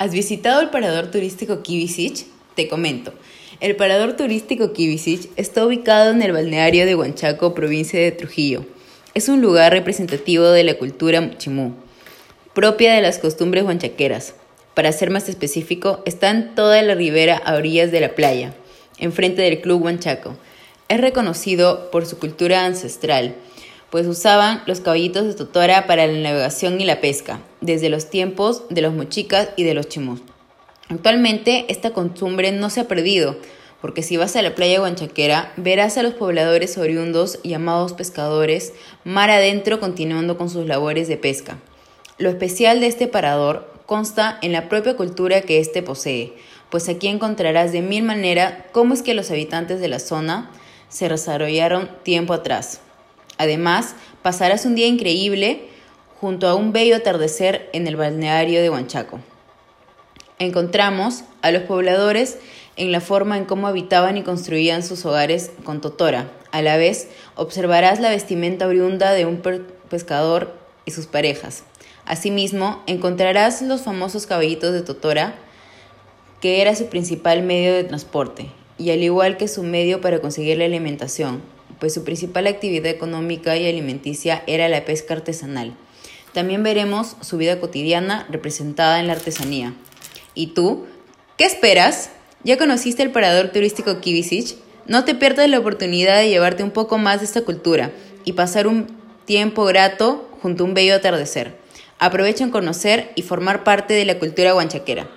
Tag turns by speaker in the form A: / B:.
A: ¿Has visitado el parador turístico Kibisich? Te comento. El parador turístico Kibisich está ubicado en el balneario de Huanchaco, provincia de Trujillo. Es un lugar representativo de la cultura chimú, propia de las costumbres huanchaqueras. Para ser más específico, está en toda la ribera a orillas de la playa, enfrente del Club Huanchaco. Es reconocido por su cultura ancestral, pues usaban los caballitos de totora para la navegación y la pesca, desde los tiempos de los mochicas y de los chimús. Actualmente esta costumbre no se ha perdido, porque si vas a la playa guanchaquera verás a los pobladores oriundos llamados pescadores mar adentro continuando con sus labores de pesca. Lo especial de este parador consta en la propia cultura que éste posee, pues aquí encontrarás de mil maneras cómo es que los habitantes de la zona se desarrollaron tiempo atrás. Además, pasarás un día increíble junto a un bello atardecer en el balneario de Huanchaco. Encontramos a los pobladores en la forma en cómo habitaban y construían sus hogares con totora. A la vez, observarás la vestimenta oriunda de un pescador y sus parejas. Asimismo, encontrarás los famosos caballitos de totora, que era su principal medio de transporte, y al igual que su medio para conseguir la alimentación, pues su principal actividad económica y alimenticia era la pesca artesanal. También veremos su vida cotidiana representada en la artesanía. ¿Y tú? ¿Qué esperas? ¿Ya conociste el parador turístico Kibisich? No te pierdas la oportunidad de llevarte un poco más de esta cultura y pasar un tiempo grato junto a un bello atardecer. Aprovecha en conocer y formar parte de la cultura guanchaquera.